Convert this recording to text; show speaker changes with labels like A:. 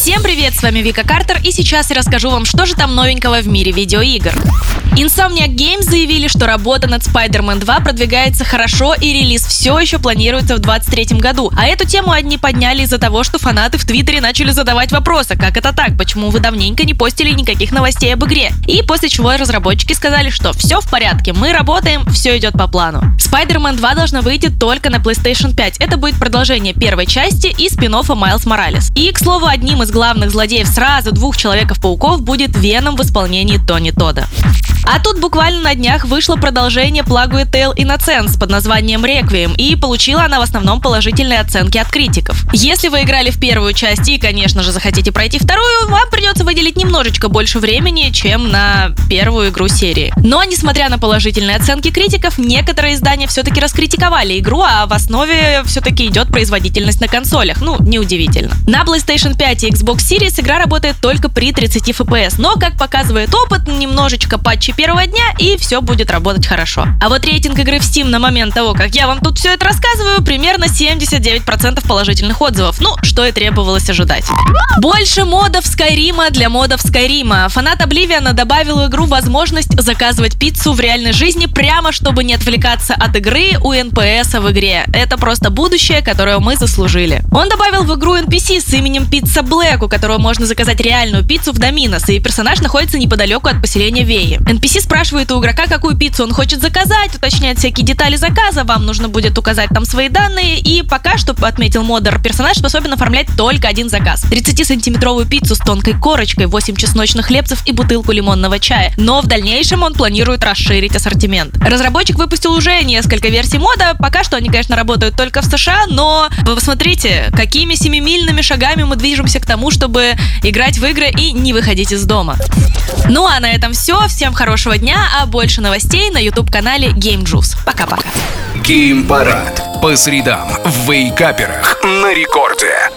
A: Всем привет, с вами Вика Картер, и сейчас я расскажу вам, что же там новенького в мире видеоигр. Insomniac Games заявили, что работа над Spider-Man 2 продвигается хорошо и релиз все еще планируется в 2023 году. А эту тему одни подняли из-за того, что фанаты в Твиттере начали задавать вопросы, как это так, почему вы давненько не постили никаких новостей об игре. И после чего разработчики сказали, что все в порядке, мы работаем, все идет по плану. Spider-Man 2 должна выйти только на PlayStation 5. Это будет продолжение первой части и спин Майлз Моралес. И, к слову, одним из главных злодеев сразу двух Человеков-пауков будет Веном в исполнении Тони Тода. А тут буквально на днях вышло продолжение Plague Tale Innocence под названием Requiem, и получила она в основном положительные оценки от критиков. Если вы играли в первую часть и, конечно же, захотите пройти вторую, вам придется выделить немножечко больше времени, чем на первую игру серии. Но, несмотря на положительные оценки критиков, некоторые издания все-таки раскритиковали игру, а в основе все-таки идет производительность на консолях. Ну, неудивительно. На PlayStation 5 и Xbox Series игра работает только при 30 FPS, но, как показывает опыт, немножечко патчи первого дня, и все будет работать хорошо. А вот рейтинг игры в Steam на момент того, как я вам тут все это рассказываю, примерно 79% положительных отзывов. Ну, что и требовалось ожидать. Больше модов Скайрима для модов Скайрима. Фанат Обливиана добавил в игру возможность заказывать пиццу в реальной жизни прямо, чтобы не отвлекаться от игры у NPS в игре. Это просто будущее, которое мы заслужили. Он добавил в игру NPC с именем Пицца Блэк, у которого можно заказать реальную пиццу в Доминос, и персонаж находится неподалеку от поселения Веи. NPC спрашивает у игрока, какую пиццу он хочет заказать, уточняет всякие детали заказа, вам нужно будет указать там свои данные, и пока что, отметил модер, персонаж способен оформлять только один заказ. 30-сантиметровую пиццу с тонкой корочкой, 8 чесночных хлебцев и бутылку лимонного чая. Но в дальнейшем он планирует расширить ассортимент. Разработчик выпустил уже несколько версий мода, пока что они, конечно, работают только в США, но вы посмотрите, какими семимильными шагами мы движемся к тому, чтобы играть в игры и не выходить из дома. Ну а на этом все. Всем хорошего дня, а больше новостей на YouTube-канале Game Juice. Пока-пока.
B: Геймпарад. По средам в Вейкаперах на рекорде.